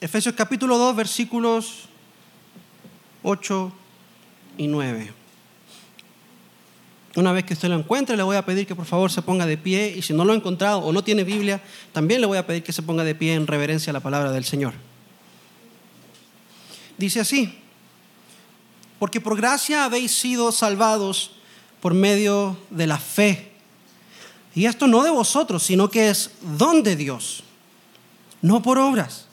Efesios capítulo 2, versículos 8 y 9. Una vez que usted lo encuentre, le voy a pedir que por favor se ponga de pie y si no lo ha encontrado o no tiene Biblia, también le voy a pedir que se ponga de pie en reverencia a la palabra del Señor. Dice así, porque por gracia habéis sido salvados por medio de la fe. Y esto no de vosotros, sino que es don de Dios, no por obras,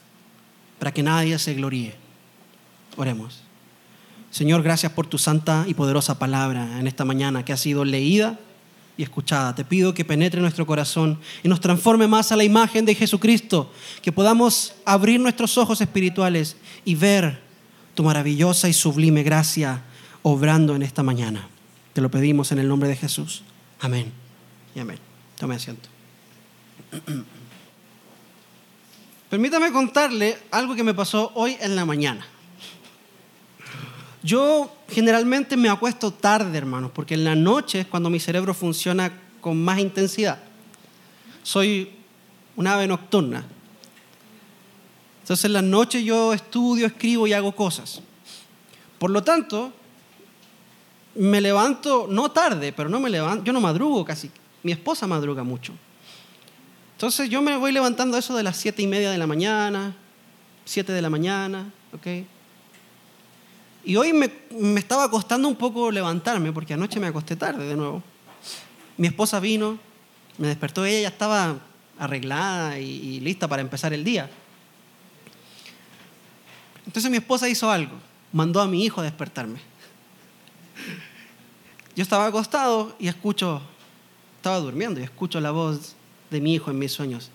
para que nadie se gloríe. Oremos. Señor, gracias por tu santa y poderosa palabra en esta mañana que ha sido leída y escuchada. Te pido que penetre nuestro corazón y nos transforme más a la imagen de Jesucristo, que podamos abrir nuestros ojos espirituales y ver tu maravillosa y sublime gracia obrando en esta mañana. Te lo pedimos en el nombre de Jesús. Amén y amén. Tome asiento. Permítame contarle algo que me pasó hoy en la mañana. Yo generalmente me acuesto tarde, hermanos, porque en la noche es cuando mi cerebro funciona con más intensidad. Soy una ave nocturna. Entonces en la noche yo estudio, escribo y hago cosas. Por lo tanto, me levanto, no tarde, pero no me levanto, yo no madrugo casi. Mi esposa madruga mucho. Entonces yo me voy levantando eso de las siete y media de la mañana, siete de la mañana, ¿ok? Y hoy me, estaba costando un poco levantarme porque anoche me acosté tarde de nuevo. Mi esposa vino, me despertó, ella ya estaba arreglada y, y lista para empezar el día. Entonces mi esposa hizo algo, mandó a mi hijo a despertarme. Yo estaba acostado y escucho, estaba durmiendo y escucho la voz de mi hijo en mis sueños.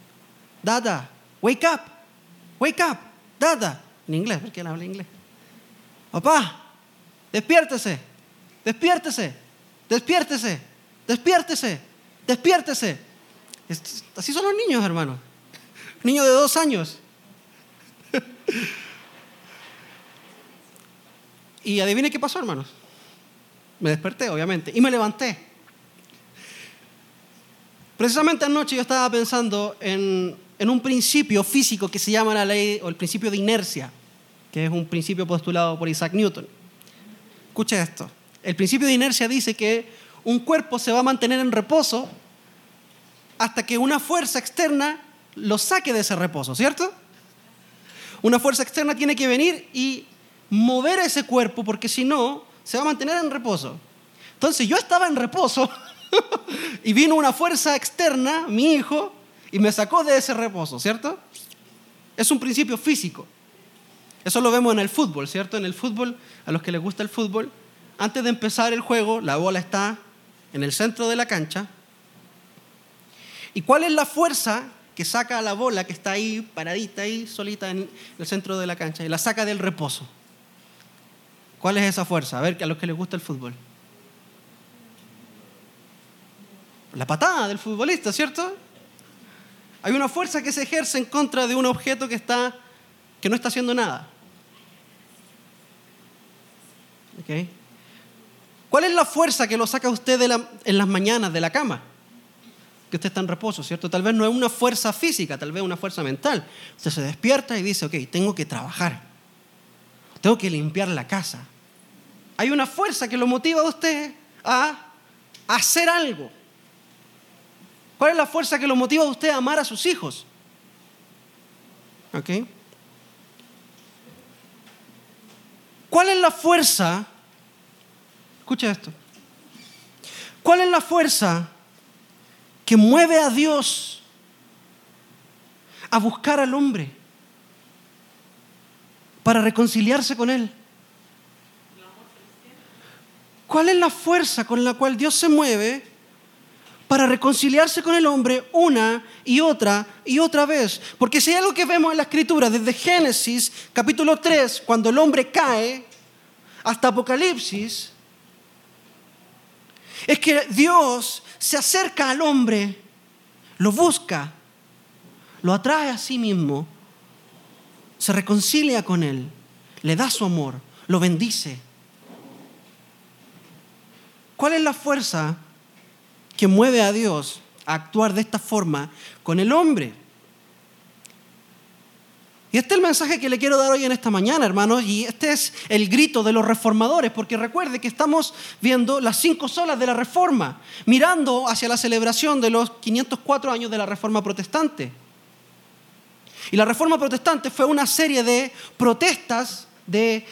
Dada, wake up, wake up, Dada. En inglés, porque él habla inglés. Papá, despiértese, despiértese, despiértese, despiértese, despiértese. Así son los niños, hermano. Niño de dos años. Y adivine qué pasó, hermanos. Me desperté, obviamente, y me levanté. Precisamente anoche yo estaba pensando en, un principio físico que se llama la ley o el principio de inercia que es un principio postulado por Isaac Newton. Escuche esto. El principio de inercia dice que un cuerpo se va a mantener en reposo hasta que una fuerza externa lo saque de ese reposo, ¿cierto? Una fuerza externa tiene que venir y mover ese cuerpo porque si no, se va a mantener en reposo. Entonces yo estaba en reposo y vino una fuerza externa, mi hijo, y me sacó de ese reposo, ¿cierto? Es un principio físico. Eso lo vemos en el fútbol, ¿cierto? En el fútbol, a los que les gusta el fútbol, antes de empezar el juego, la bola está en el centro de la cancha. ¿Y cuál es la fuerza que saca a la bola que está ahí, paradita ahí, solita en el centro de la cancha, y la saca del reposo? ¿Cuál es esa fuerza? A ver, a los que les gusta el fútbol. La patada del futbolista, ¿cierto? Hay una fuerza que se ejerce en contra de un objeto que está que no está haciendo nada. ¿Cuál es la fuerza que lo saca usted en las mañanas de la cama? Que usted está en reposo, ¿cierto? Tal vez no es una fuerza física, tal vez una fuerza mental. Usted se despierta y dice, ok, tengo que trabajar. Tengo que limpiar la casa. Hay una fuerza que lo motiva a usted a hacer algo. ¿Cuál es la fuerza que lo motiva a usted a amar a sus hijos? ¿Ok? ¿Cuál es la fuerza? Escucha esto. ¿Cuál es la fuerza que mueve a Dios a buscar al hombre para reconciliarse con Él? ¿Cuál es la fuerza con la cual Dios se mueve para reconciliarse con el hombre una y otra y otra vez. Porque si hay algo que vemos en la escritura, desde Génesis capítulo 3, cuando el hombre cae, hasta Apocalipsis, es que Dios se acerca al hombre, lo busca, lo atrae a sí mismo, se reconcilia con él, le da su amor, lo bendice. ¿Cuál es la fuerza que mueve a Dios a actuar de esta forma con el hombre. Y este es el mensaje que le quiero dar hoy en esta mañana, hermanos, y este es el grito de los reformadores, porque recuerde que estamos viendo las cinco solas de la reforma, mirando hacia la celebración de los 504 años de la reforma protestante. Y la reforma protestante fue una serie de protestas, de,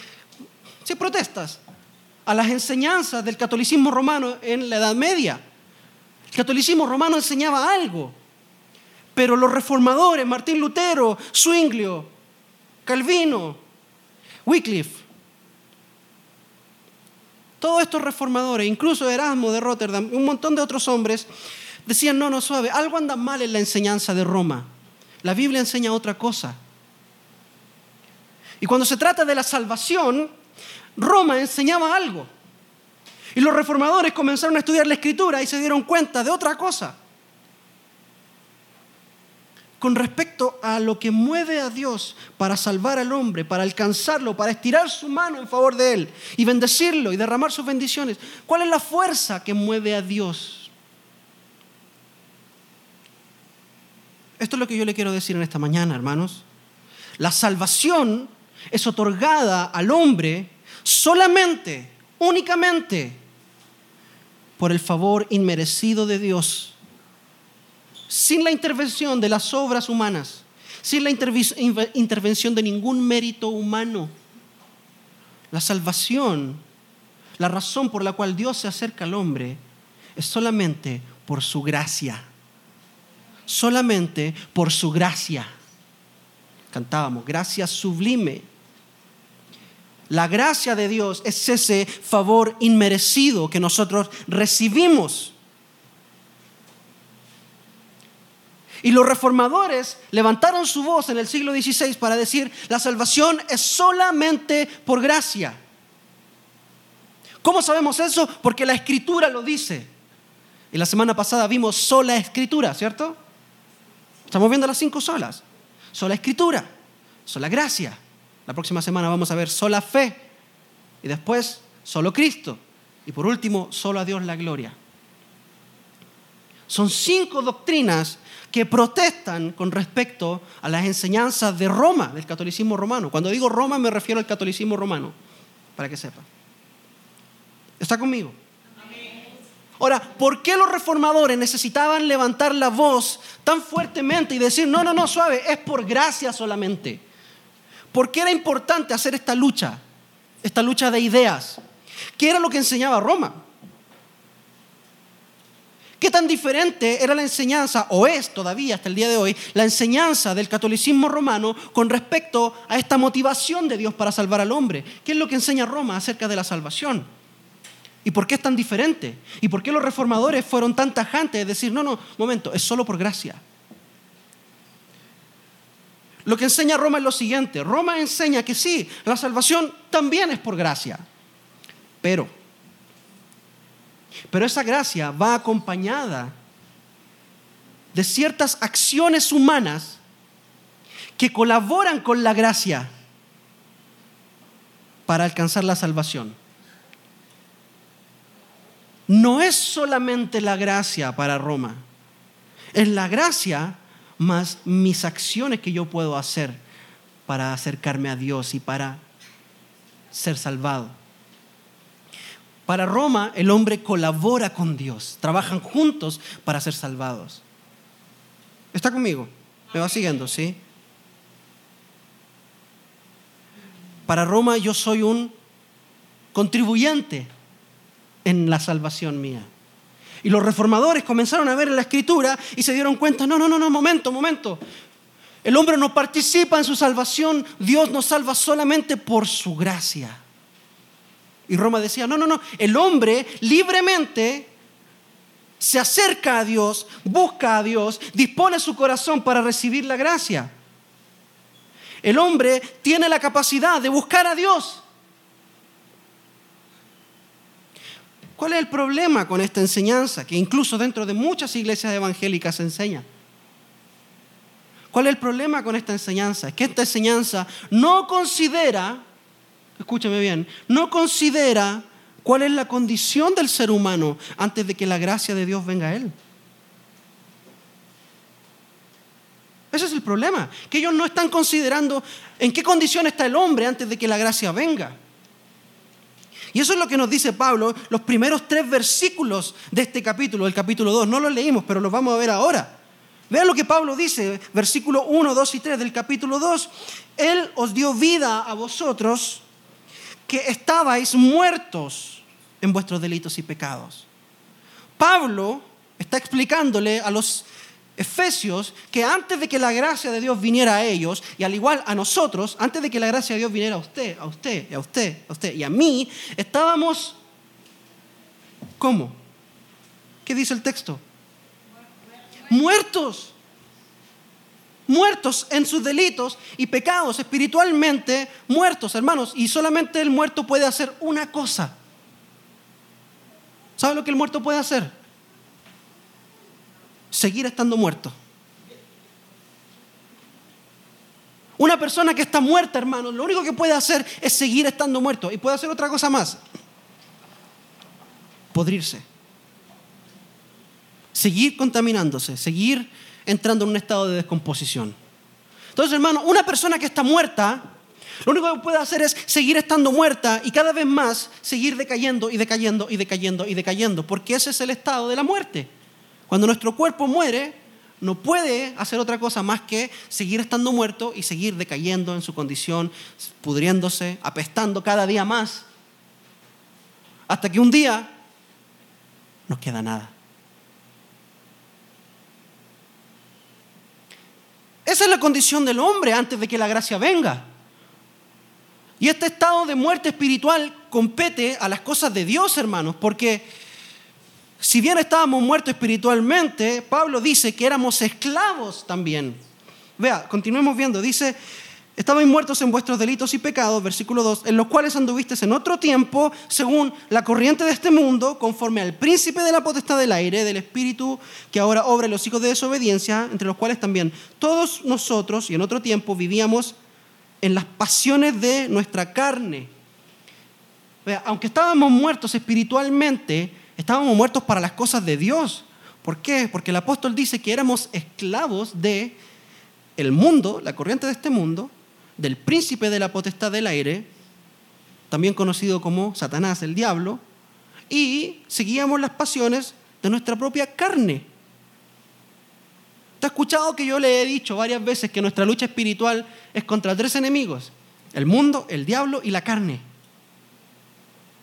sí, protestas a las enseñanzas del catolicismo romano en la Edad Media. El catolicismo romano enseñaba algo, pero los reformadores, Martín Lutero, Zwinglio, Calvino, Wycliffe, todos estos reformadores, incluso Erasmo de Rotterdam, un montón de otros hombres, decían, no, no, suave, algo anda mal en la enseñanza de Roma. La Biblia enseña otra cosa. Y cuando se trata de la salvación, Roma enseñaba algo. Y los reformadores comenzaron a estudiar la escritura y se dieron cuenta de otra cosa con respecto a lo que mueve a Dios para salvar al hombre, para alcanzarlo, para estirar su mano en favor de él y bendecirlo y derramar sus bendiciones. ¿Cuál es la fuerza que mueve a Dios? Esto es lo que yo le quiero decir en esta mañana, hermanos. La salvación es otorgada al hombre solamente, únicamente, por el favor inmerecido de Dios sin la intervención de las obras humanas, sin la intervención de ningún mérito humano. La salvación, la razón por la cual Dios se acerca al hombre, es solamente por su gracia. Solamente por su gracia. Cantábamos, gracia sublime. La gracia de Dios es ese favor inmerecido que nosotros recibimos Y los reformadores levantaron su voz en el siglo XVI para decir, la salvación es solamente por gracia. ¿Cómo sabemos eso? Porque la escritura lo dice. Y la semana pasada vimos sola escritura, ¿cierto? Estamos viendo las cinco solas. Sola escritura, sola gracia. La próxima semana vamos a ver sola fe. Y después, solo Cristo. Y por último, solo a Dios la gloria. Son cinco doctrinas que protestan con respecto a las enseñanzas de Roma, del catolicismo romano. Cuando digo Roma me refiero al catolicismo romano, para que sepa. ¿Está conmigo? Ahora, ¿por qué los reformadores necesitaban levantar la voz tan fuertemente y decir, no, no, no, suave, es por gracia solamente? ¿Por qué era importante hacer esta lucha, esta lucha de ideas? ¿Qué era lo que enseñaba Roma? ¿Qué tan diferente era la enseñanza, o es todavía hasta el día de hoy, la enseñanza del catolicismo romano con respecto a esta motivación de Dios para salvar al hombre? ¿Qué es lo que enseña Roma acerca de la salvación? ¿Y por qué es tan diferente? ¿Y por qué los reformadores fueron tan tajantes de decir, no, no, momento, es solo por gracia? Lo que enseña Roma es lo siguiente. Roma enseña que sí, la salvación también es por gracia. Pero pero esa gracia va acompañada de ciertas acciones humanas que colaboran con la gracia para alcanzar la salvación. No es solamente la gracia para Roma, es la gracia más mis acciones que yo puedo hacer para acercarme a Dios y para ser salvado. Para Roma el hombre colabora con Dios, trabajan juntos para ser salvados. ¿Está conmigo? ¿Me va siguiendo? ¿Sí? Para Roma yo soy un contribuyente en la salvación mía. Y los reformadores comenzaron a ver en la escritura y se dieron cuenta, no, no, no, no, momento, momento. El hombre no participa en su salvación, Dios nos salva solamente por su gracia. Y Roma decía, no, no, no, el hombre libremente se acerca a Dios, busca a Dios, dispone su corazón para recibir la gracia. El hombre tiene la capacidad de buscar a Dios. ¿Cuál es el problema con esta enseñanza que incluso dentro de muchas iglesias evangélicas se enseña? ¿Cuál es el problema con esta enseñanza? Es que esta enseñanza no considera escúchame bien, no considera cuál es la condición del ser humano antes de que la gracia de Dios venga a él. Ese es el problema, que ellos no están considerando en qué condición está el hombre antes de que la gracia venga. Y eso es lo que nos dice Pablo, los primeros tres versículos de este capítulo, del capítulo 2. No los leímos, pero los vamos a ver ahora. Vean lo que Pablo dice, versículo 1, 2 y 3 del capítulo 2. Él os dio vida a vosotros que estabais muertos en vuestros delitos y pecados. Pablo está explicándole a los Efesios que antes de que la gracia de Dios viniera a ellos, y al igual a nosotros, antes de que la gracia de Dios viniera a usted, a usted, a usted, a usted y a mí, estábamos, ¿cómo? ¿Qué dice el texto? Muertos. Muertos en sus delitos y pecados, espiritualmente muertos, hermanos. Y solamente el muerto puede hacer una cosa. ¿Sabe lo que el muerto puede hacer? Seguir estando muerto. Una persona que está muerta, hermanos, lo único que puede hacer es seguir estando muerto. Y puede hacer otra cosa más. Podrirse. Seguir contaminándose, seguir entrando en un estado de descomposición. Entonces, hermano, una persona que está muerta lo único que puede hacer es seguir estando muerta y cada vez más seguir decayendo y decayendo y decayendo y decayendo, porque ese es el estado de la muerte. Cuando nuestro cuerpo muere, no puede hacer otra cosa más que seguir estando muerto y seguir decayendo en su condición, pudriéndose, apestando cada día más, hasta que un día no queda nada. Esa es la condición del hombre antes de que la gracia venga. Y este estado de muerte espiritual compete a las cosas de Dios, hermanos, porque si bien estábamos muertos espiritualmente, Pablo dice que éramos esclavos también. Vea, continuemos viendo, dice, estabais muertos en vuestros delitos y pecados, versículo 2, en los cuales anduvisteis en otro tiempo, según la corriente de este mundo, conforme al príncipe de la potestad del aire, del espíritu que ahora obra en los hijos de desobediencia, entre los cuales también todos nosotros y en otro tiempo vivíamos en las pasiones de nuestra carne. aunque estábamos muertos espiritualmente, estábamos muertos para las cosas de Dios. ¿Por qué? Porque el apóstol dice que éramos esclavos de el mundo, la corriente de este mundo, del príncipe de la potestad del aire, también conocido como Satanás, el diablo, y seguíamos las pasiones de nuestra propia carne. ¿Te has escuchado que yo le he dicho varias veces que nuestra lucha espiritual es contra tres enemigos? El mundo, el diablo y la carne.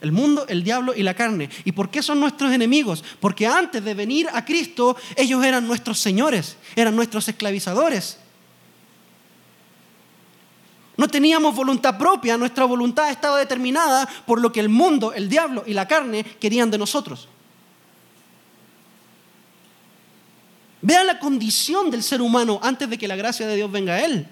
El mundo, el diablo y la carne. ¿Y por qué son nuestros enemigos? Porque antes de venir a Cristo, ellos eran nuestros señores, eran nuestros esclavizadores. No teníamos voluntad propia, nuestra voluntad estaba determinada por lo que el mundo, el diablo y la carne querían de nosotros. Vean la condición del ser humano antes de que la gracia de Dios venga a él.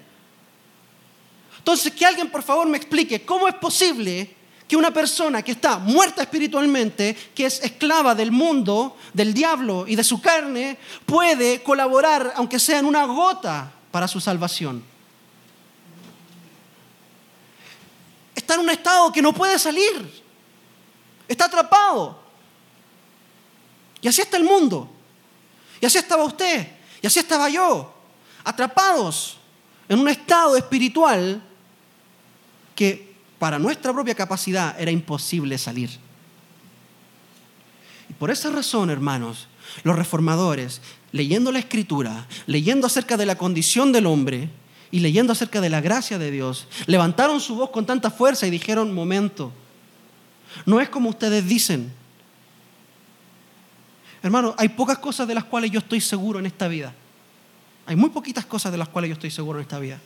Entonces, que alguien por favor me explique cómo es posible que una persona que está muerta espiritualmente, que es esclava del mundo, del diablo y de su carne, puede colaborar, aunque sea en una gota, para su salvación. Está en un estado que no puede salir. Está atrapado. Y así está el mundo. Y así estaba usted, y así estaba yo, atrapados en un estado espiritual que para nuestra propia capacidad era imposible salir. Y por esa razón, hermanos, los reformadores, leyendo la escritura, leyendo acerca de la condición del hombre y leyendo acerca de la gracia de Dios, levantaron su voz con tanta fuerza y dijeron, momento, no es como ustedes dicen, Hermano, hay pocas cosas de las cuales yo estoy seguro en esta vida. Hay muy poquitas cosas de las cuales yo estoy seguro en esta vida.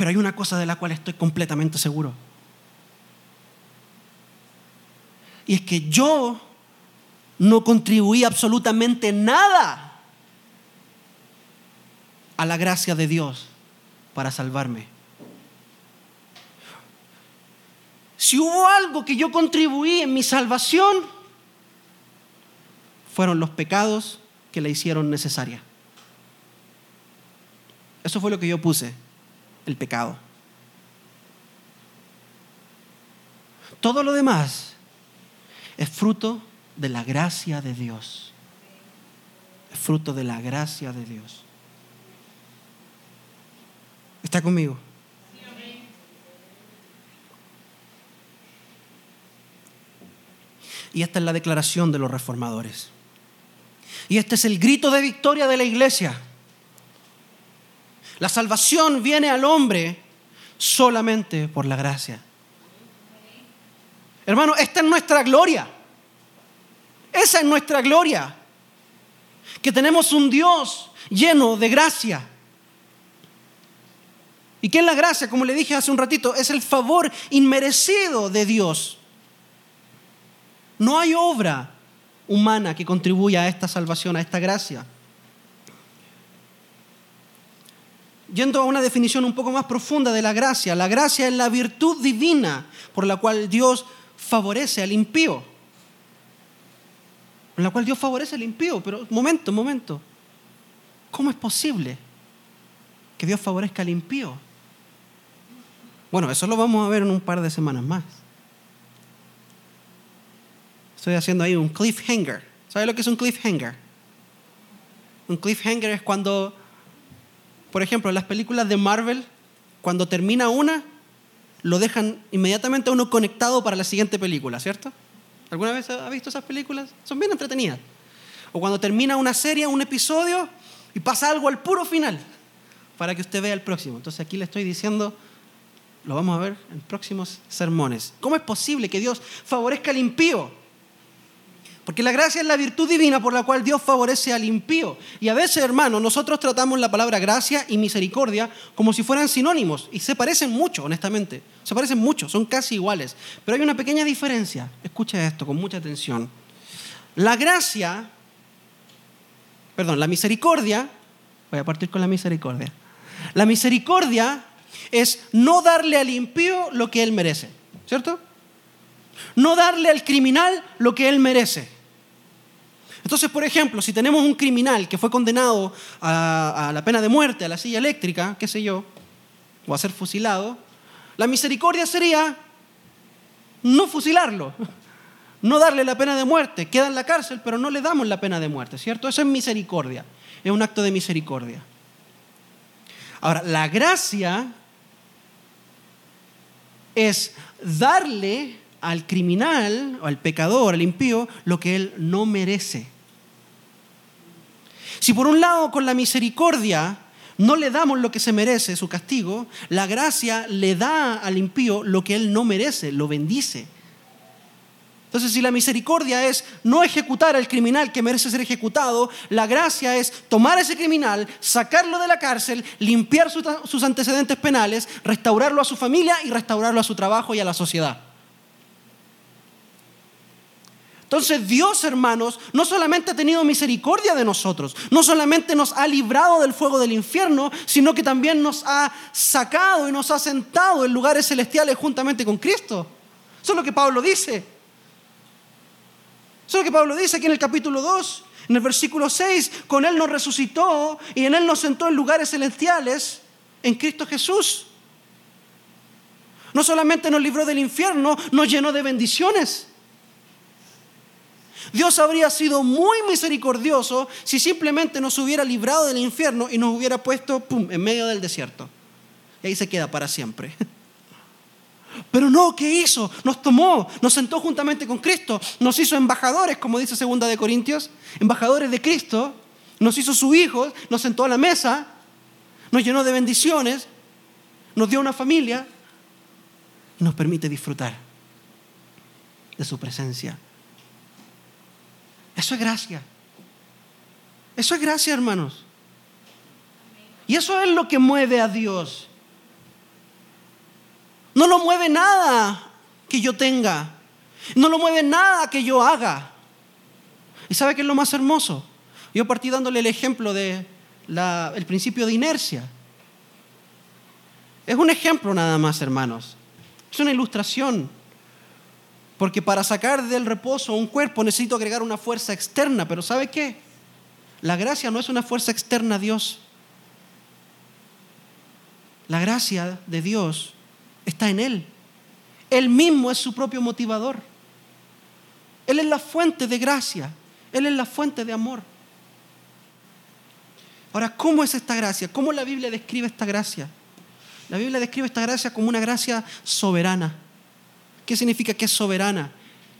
Pero hay una cosa de la cual estoy completamente seguro. Y es que yo no contribuí absolutamente nada a la gracia de Dios para salvarme. Si hubo algo que yo contribuí en mi salvación, fueron los pecados que la hicieron necesaria. Eso fue lo que yo puse, el pecado. Todo lo demás es fruto de la gracia de Dios. Es fruto de la gracia de Dios. ¿Está conmigo? Y esta es la declaración de los reformadores. Y este es el grito de victoria de la iglesia. La salvación viene al hombre solamente por la gracia. Hermano, esta es nuestra gloria. Esa es nuestra gloria. Que tenemos un Dios lleno de gracia. ¿Y qué es la gracia? Como le dije hace un ratito, es el favor inmerecido de Dios. No hay obra humana que contribuya a esta salvación, a esta gracia. Yendo a una definición un poco más profunda de la gracia, la gracia es la virtud divina por la cual Dios favorece al impío. Por la cual Dios favorece al impío. Pero, momento, momento. ¿Cómo es posible que Dios favorezca al impío? Bueno, eso lo vamos a ver en un par de semanas más. Estoy haciendo ahí un cliffhanger. ¿Sabe lo que es un cliffhanger? Un cliffhanger es cuando por ejemplo, las películas de Marvel, cuando termina una, lo dejan inmediatamente a uno conectado para la siguiente película, ¿cierto? ¿Alguna vez ha visto esas películas? Son bien entretenidas. O cuando termina una serie, un episodio, y pasa algo al puro final, para que usted vea el próximo. Entonces aquí le estoy diciendo, lo vamos a ver en próximos sermones. ¿Cómo es posible que Dios favorezca al impío? Porque la gracia es la virtud divina por la cual Dios favorece al impío. Y a veces, hermanos, nosotros tratamos la palabra gracia y misericordia como si fueran sinónimos. Y se parecen mucho, honestamente. Se parecen mucho, son casi iguales. Pero hay una pequeña diferencia. Escucha esto con mucha atención. La gracia, perdón, la misericordia, voy a partir con la misericordia. La misericordia es no darle al impío lo que él merece. ¿Cierto? no darle al criminal lo que él merece. Entonces, por ejemplo, si tenemos un criminal que fue condenado a, la pena de muerte, a la silla eléctrica, qué sé yo, o a ser fusilado, la misericordia sería no fusilarlo, no darle la pena de muerte, queda en la cárcel, pero no le damos la pena de muerte, ¿cierto? Eso es misericordia, es un acto de misericordia. Ahora, la gracia es darle al criminal o al pecador, al impío, lo que él no merece. Si por un lado con la misericordia no le damos lo que se merece, su castigo, la gracia le da al impío lo que él no merece, lo bendice. Entonces, si la misericordia es no ejecutar al criminal que merece ser ejecutado, la gracia es tomar a ese criminal, sacarlo de la cárcel, limpiar sus antecedentes penales, restaurarlo a su familia y restaurarlo a su trabajo y a la sociedad. Entonces Dios, hermanos, no solamente ha tenido misericordia de nosotros, no solamente nos ha librado del fuego del infierno, sino que también nos ha sacado y nos ha sentado en lugares celestiales juntamente con Cristo. Eso es lo que Pablo dice. Eso es lo que Pablo dice aquí en el capítulo 2, en el versículo 6, con Él nos resucitó y en Él nos sentó en lugares celestiales en Cristo Jesús. No solamente nos libró del infierno, nos llenó de bendiciones. Dios habría sido muy misericordioso si simplemente nos hubiera librado del infierno y nos hubiera puesto en medio del desierto. Y ahí se queda para siempre. Pero no, ¿qué hizo? Nos tomó, nos sentó juntamente con Cristo, nos hizo embajadores, como dice segunda de Corintios, embajadores de Cristo, nos hizo su hijo, nos sentó a la mesa, nos llenó de bendiciones, nos dio una familia y nos permite disfrutar de su presencia. Eso es gracia. Eso es gracia, hermanos. Y eso es lo que mueve a Dios. No lo mueve nada que yo tenga. No lo mueve nada que yo haga. ¿Y sabe qué es lo más hermoso? Yo partí dándole el ejemplo del el principio de inercia. Es un ejemplo nada más, hermanos. Es una ilustración. Porque para sacar del reposo un cuerpo necesito agregar una fuerza externa. Pero ¿sabe qué? La gracia no es una fuerza externa a Dios. La gracia de Dios está en Él. Él mismo es su propio motivador. Él es la fuente de gracia. Él es la fuente de amor. Ahora, ¿cómo es esta gracia? ¿Cómo la Biblia describe esta gracia? La Biblia describe esta gracia como una gracia soberana. ¿Qué significa que es soberana?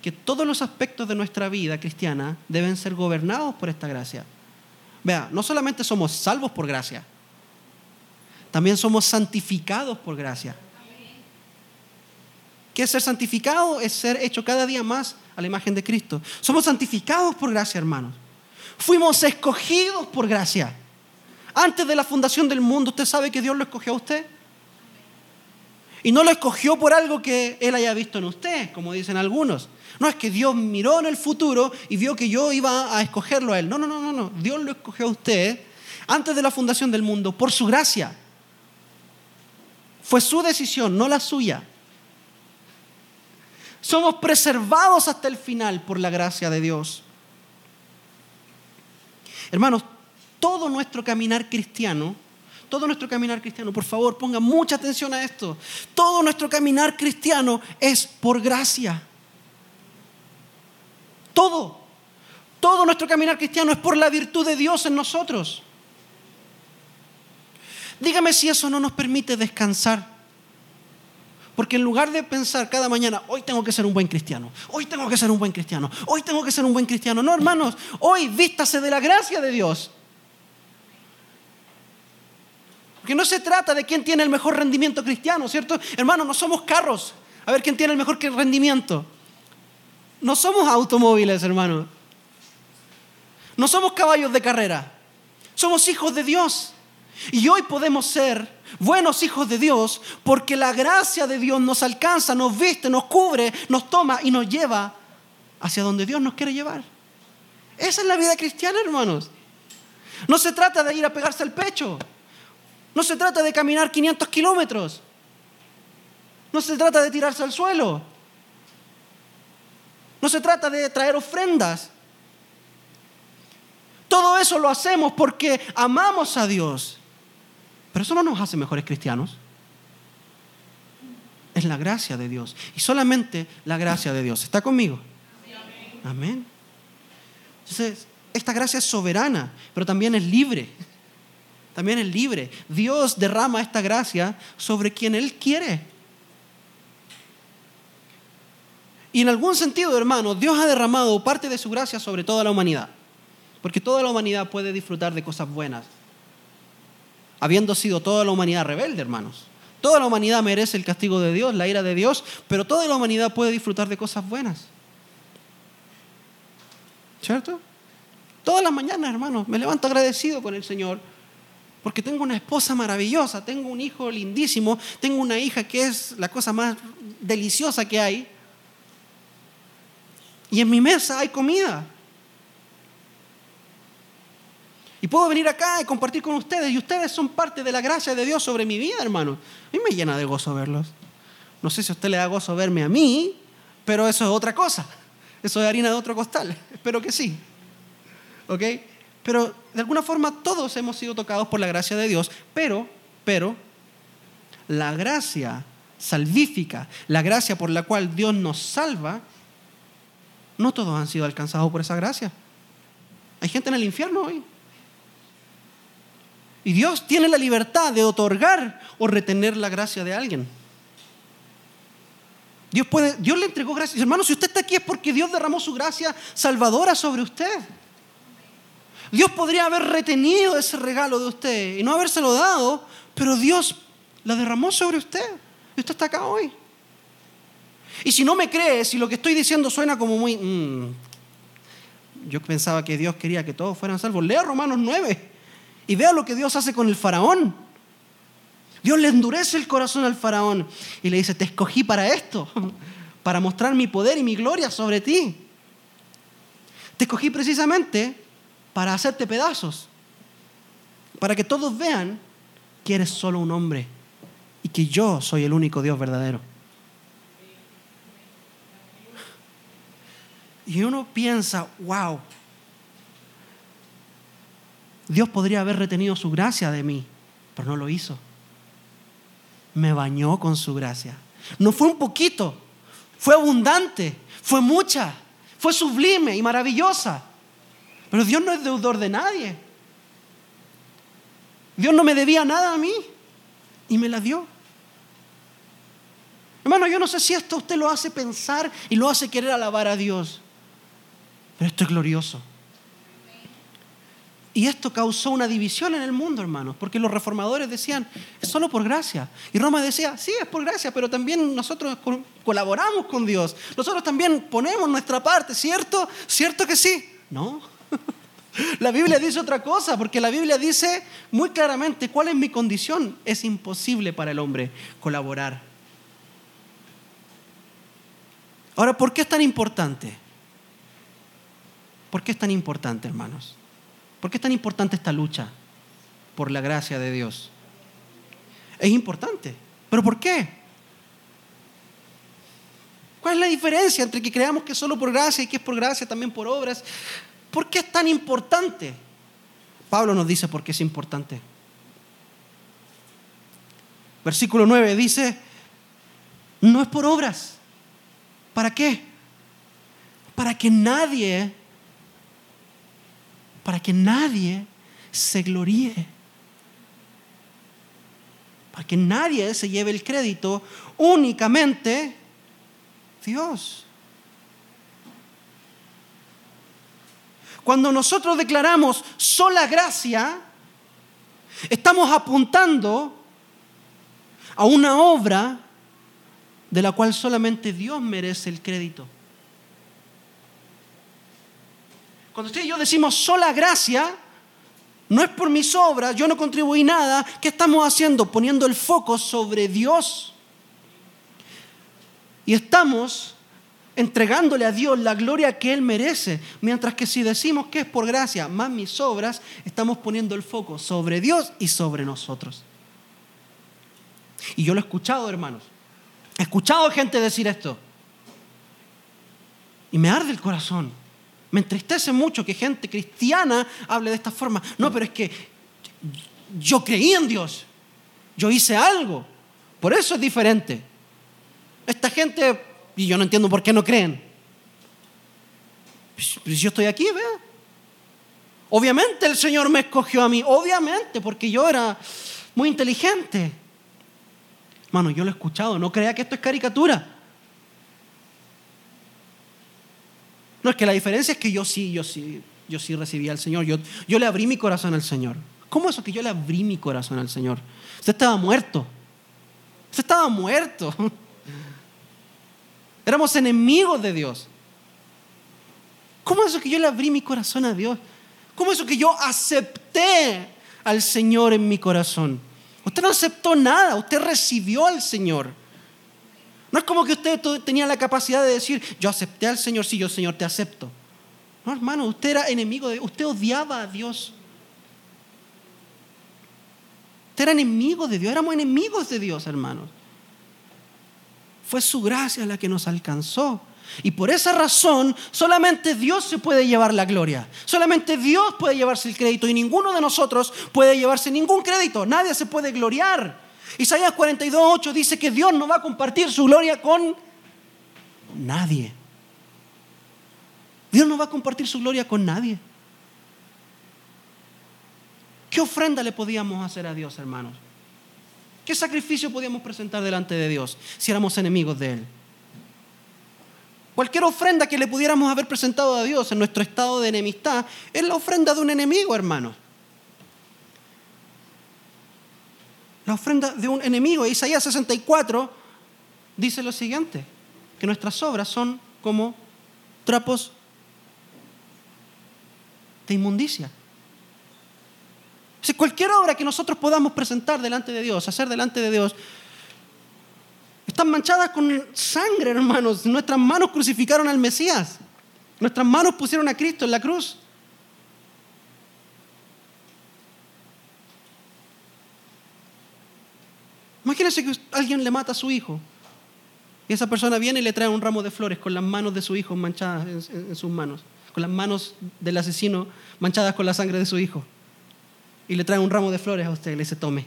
Que todos los aspectos de nuestra vida cristiana deben ser gobernados por esta gracia. Vea, no solamente somos salvos por gracia, también somos santificados por gracia. ¿Qué es ser santificado? Es ser hecho cada día más a la imagen de Cristo. Somos santificados por gracia, hermanos. Fuimos escogidos por gracia. Antes de la fundación del mundo, ¿usted sabe que Dios lo escogió a usted? Y no lo escogió por algo que Él haya visto en usted, como dicen algunos. No es que Dios miró en el futuro y vio que yo iba a escogerlo a Él. No, no, no, no, no. Dios lo escogió a usted antes de la fundación del mundo por su gracia. Fue su decisión, no la suya. Somos preservados hasta el final por la gracia de Dios. Hermanos, todo nuestro caminar cristiano, todo nuestro caminar cristiano, por favor, ponga mucha atención a esto. Todo nuestro caminar cristiano es por gracia. Todo. Todo nuestro caminar cristiano es por la virtud de Dios en nosotros. Dígame si eso no nos permite descansar. Porque en lugar de pensar cada mañana, hoy tengo que ser un buen cristiano, hoy tengo que ser un buen cristiano, hoy tengo que ser un buen cristiano. No, hermanos, hoy vístase de la gracia de Dios. Porque no se trata de quién tiene el mejor rendimiento cristiano, ¿cierto? Hermanos, no somos carros. A ver quién tiene el mejor rendimiento. No somos automóviles, hermanos. No somos caballos de carrera. Somos hijos de Dios. Y hoy podemos ser buenos hijos de Dios porque la gracia de Dios nos alcanza, nos viste, nos cubre, nos toma y nos lleva hacia donde Dios nos quiere llevar. Esa es la vida cristiana, hermanos. No se trata de ir a pegarse al pecho. No se trata de caminar 500 kilómetros. No se trata de tirarse al suelo. No se trata de traer ofrendas. Todo eso lo hacemos porque amamos a Dios pero eso no nos hace mejores cristianos. Es la gracia de Dios. Y solamente la gracia de Dios. ¿Está conmigo? Amén. Entonces, esta gracia es soberana, pero también es libre. También es libre. Dios derrama esta gracia sobre quien Él quiere. Y en algún sentido, hermano, Dios ha derramado parte de su gracia sobre toda la humanidad. Porque toda la humanidad puede disfrutar de cosas buenas habiendo sido toda la humanidad rebelde, hermanos. Toda la humanidad merece el castigo de Dios, la ira de Dios, pero toda la humanidad puede disfrutar de cosas buenas. ¿Cierto? Todas las mañanas, hermanos, me levanto agradecido con el Señor porque tengo una esposa maravillosa, tengo un hijo lindísimo, tengo una hija que es la cosa más deliciosa que hay. Y en mi mesa hay comida. Y puedo venir acá y compartir con ustedes. Y ustedes son parte de la gracia de Dios sobre mi vida, hermano. A mí me llena de gozo verlos. No sé si a usted le da gozo verme a mí, pero eso es otra cosa. Eso es harina de otro costal. Espero que sí. ¿Ok? Pero de alguna forma todos hemos sido tocados por la gracia de Dios. Pero, pero, la gracia salvífica, la gracia por la cual Dios nos salva, no todos han sido alcanzados por esa gracia. Hay gente en el infierno hoy. Y Dios tiene la libertad de otorgar o retener la gracia de alguien. Dios, puede, Dios le entregó gracia. Hermano, si usted está aquí es porque Dios derramó su gracia salvadora sobre usted. Dios podría haber retenido ese regalo de usted y no habérselo dado, pero Dios la derramó sobre usted. Y usted está acá hoy. Y si no me cree, si lo que estoy diciendo suena como muy... Mm, yo pensaba que Dios quería que todos fueran salvos. Lea Romanos 9. Y vea lo que Dios hace con el faraón. Dios le endurece el corazón al faraón y le dice, te escogí para esto, para mostrar mi poder y mi gloria sobre ti. Te escogí precisamente para hacerte pedazos, para que todos vean que eres solo un hombre y que yo soy el único Dios verdadero. Y uno piensa, wow, Dios podría haber retenido su gracia de mí, pero no lo hizo. Me bañó con su gracia. No fue un poquito, fue abundante, fue mucha, fue sublime y maravillosa. Pero Dios no es deudor de nadie. Dios no me debía nada a mí y me la dio. Hermano, yo no sé si esto usted lo hace pensar y lo hace querer alabar a Dios. Pero esto es glorioso. Y esto causó una división en el mundo, hermanos, porque los reformadores decían, es solo por gracia. Y Roma decía, sí, es por gracia, pero también nosotros colaboramos con Dios. Nosotros también ponemos nuestra parte, ¿cierto? ¿Cierto que sí? No. La Biblia dice otra cosa, porque la Biblia dice muy claramente cuál es mi condición. Es imposible para el hombre colaborar. Ahora, ¿por qué es tan importante? ¿Por qué es tan importante, hermanos? ¿Por qué es tan importante esta lucha por la gracia de Dios? Es importante. ¿Pero por qué? ¿Cuál es la diferencia entre que creamos que solo por gracia y que es por gracia también por obras? ¿Por qué es tan importante? Pablo nos dice por qué es importante. Versículo 9 dice, no es por obras. ¿Para qué? Para que nadie para que nadie se gloríe. Para que nadie se lleve el crédito, únicamente Dios. Cuando nosotros declaramos sola gracia, estamos apuntando a una obra de la cual solamente Dios merece el crédito. Cuando usted y yo decimos sola gracia, no es por mis obras, yo no contribuí nada, ¿qué estamos haciendo? Poniendo el foco sobre Dios. Y estamos entregándole a Dios la gloria que Él merece. Mientras que si decimos que es por gracia más mis obras, estamos poniendo el foco sobre Dios y sobre nosotros. Y yo lo he escuchado, hermanos. He escuchado gente decir esto. Y me arde el corazón. Me entristece mucho que gente cristiana hable de esta forma. No, pero es que yo creí en Dios. Yo hice algo. Por eso es diferente. Esta gente, y yo no entiendo por qué no creen. Pues, pues yo estoy aquí, vea. Obviamente el Señor me escogió a mí, obviamente, porque yo era muy inteligente. Hermano, yo lo he escuchado, no crea que esto es caricatura. No, es que la diferencia es que yo sí, yo sí, yo sí recibí al Señor. Yo, yo le abrí mi corazón al Señor. ¿Cómo eso que yo le abrí mi corazón al Señor? Usted estaba muerto. Usted estaba muerto. Éramos enemigos de Dios. ¿Cómo eso que yo le abrí mi corazón a Dios? ¿Cómo eso que yo acepté al Señor en mi corazón? Usted no aceptó nada, usted recibió al Señor. No es como que usted tenía la capacidad de decir, yo acepté al Señor, sí, yo Señor te acepto. No, hermano, usted era enemigo de usted odiaba a Dios. Usted era enemigo de Dios, éramos enemigos de Dios, hermanos. Fue su gracia la que nos alcanzó. Y por esa razón, solamente Dios se puede llevar la gloria. Solamente Dios puede llevarse el crédito y ninguno de nosotros puede llevarse ningún crédito. Nadie se puede gloriar. Isaías 42.8 dice que Dios no va a compartir su gloria con nadie. Dios no va a compartir su gloria con nadie. ¿Qué ofrenda le podíamos hacer a Dios, hermanos? ¿Qué sacrificio podíamos presentar delante de Dios si éramos enemigos de Él? Cualquier ofrenda que le pudiéramos haber presentado a Dios en nuestro estado de enemistad es la ofrenda de un enemigo, hermanos. la ofrenda de un enemigo. Isaías 64 dice lo siguiente, que nuestras obras son como trapos de inmundicia. Cualquier obra que nosotros podamos presentar delante de Dios, hacer delante de Dios, están manchadas con sangre, hermanos. Nuestras manos crucificaron al Mesías. Nuestras manos pusieron a Cristo en la cruz. Imagínense que alguien le mata a su hijo y esa persona viene y le trae un ramo de flores con las manos de su hijo manchadas en, sus manos, con las manos del asesino manchadas con la sangre de su hijo. Y le trae un ramo de flores a usted y le dice, tome.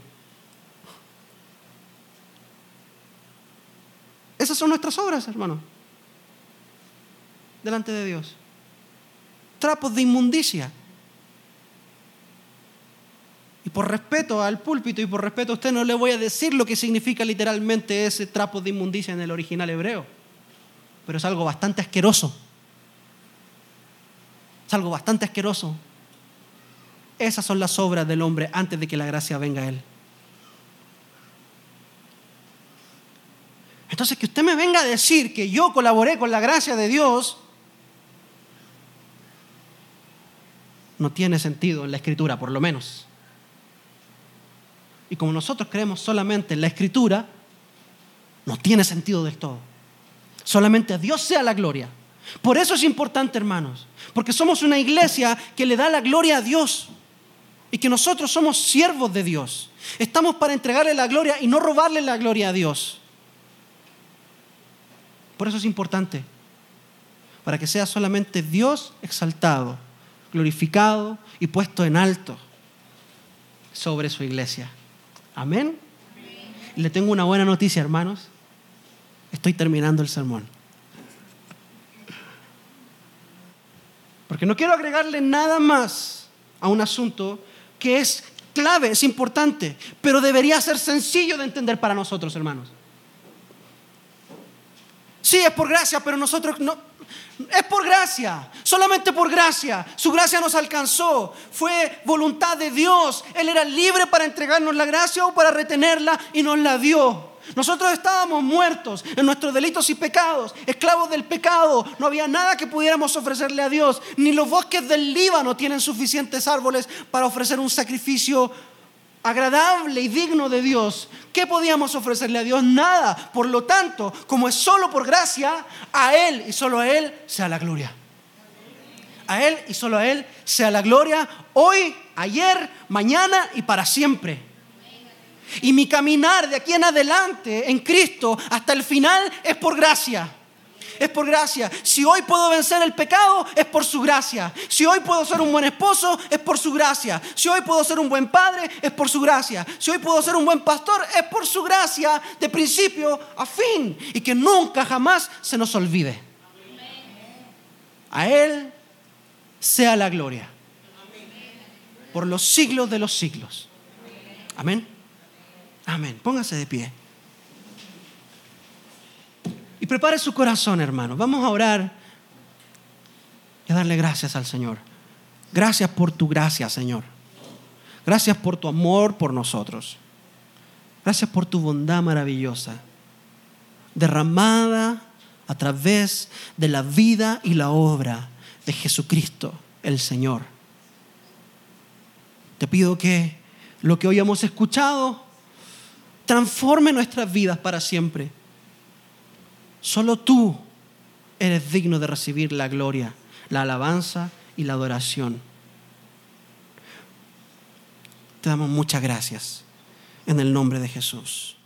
Esas son nuestras obras, hermano. delante de Dios. Trapos de inmundicia. Y por respeto al púlpito y por respeto a usted no le voy a decir lo que significa literalmente ese trapo de inmundicia en el original hebreo. Pero es algo bastante asqueroso. Es algo bastante asqueroso. Esas son las obras del hombre antes de que la gracia venga a él. Entonces, que usted me venga a decir que yo colaboré con la gracia de Dios, no tiene sentido en la escritura, por lo menos. Y como nosotros creemos solamente en la escritura, no tiene sentido del todo. Solamente a Dios sea la gloria. Por eso es importante, hermanos, porque somos una iglesia que le da la gloria a Dios y que nosotros somos siervos de Dios. Estamos para entregarle la gloria y no robarle la gloria a Dios. Por eso es importante, para que sea solamente Dios exaltado, glorificado y puesto en alto sobre su iglesia. Amén. Le tengo una buena noticia, hermanos. Estoy terminando el sermón. Porque no quiero agregarle nada más a un asunto que es clave, es importante, pero debería ser sencillo de entender para nosotros, hermanos. Sí, es por gracia, pero nosotros no. Es por gracia, solamente por gracia. Su gracia nos alcanzó. Fue voluntad de Dios. Él era libre para entregarnos la gracia o para retenerla y nos la dio. Nosotros estábamos muertos en nuestros delitos y pecados, esclavos del pecado. No había nada que pudiéramos ofrecerle a Dios. Ni los bosques del Líbano tienen suficientes árboles para ofrecer un sacrificio agradable y digno de Dios, ¿qué podíamos ofrecerle a Dios? Nada. Por lo tanto, como es solo por gracia, a Él y solo a Él sea la gloria. A Él y solo a Él sea la gloria hoy, ayer, mañana y para siempre. Y mi caminar de aquí en adelante en Cristo hasta el final es por gracia es por gracia. Si hoy puedo vencer el pecado, es por su gracia. Si hoy puedo ser un buen esposo, es por su gracia. Si hoy puedo ser un buen padre, es por su gracia. Si hoy puedo ser un buen pastor, es por su gracia de principio a fin. Y que nunca jamás se nos olvide. A Él sea la gloria. Por los siglos de los siglos. Amén. Amén. Póngase de pie. Y prepare su corazón, hermano. Vamos a orar y a darle gracias al Señor. Gracias por tu gracia, Señor. Gracias por tu amor por nosotros. Gracias por tu bondad maravillosa, derramada a través de la vida y la obra de Jesucristo, el Señor. Te pido que lo que hoy hemos escuchado transforme nuestras vidas para siempre Solo tú eres digno de recibir la gloria, la alabanza y la adoración. Te damos muchas gracias en el nombre de Jesús.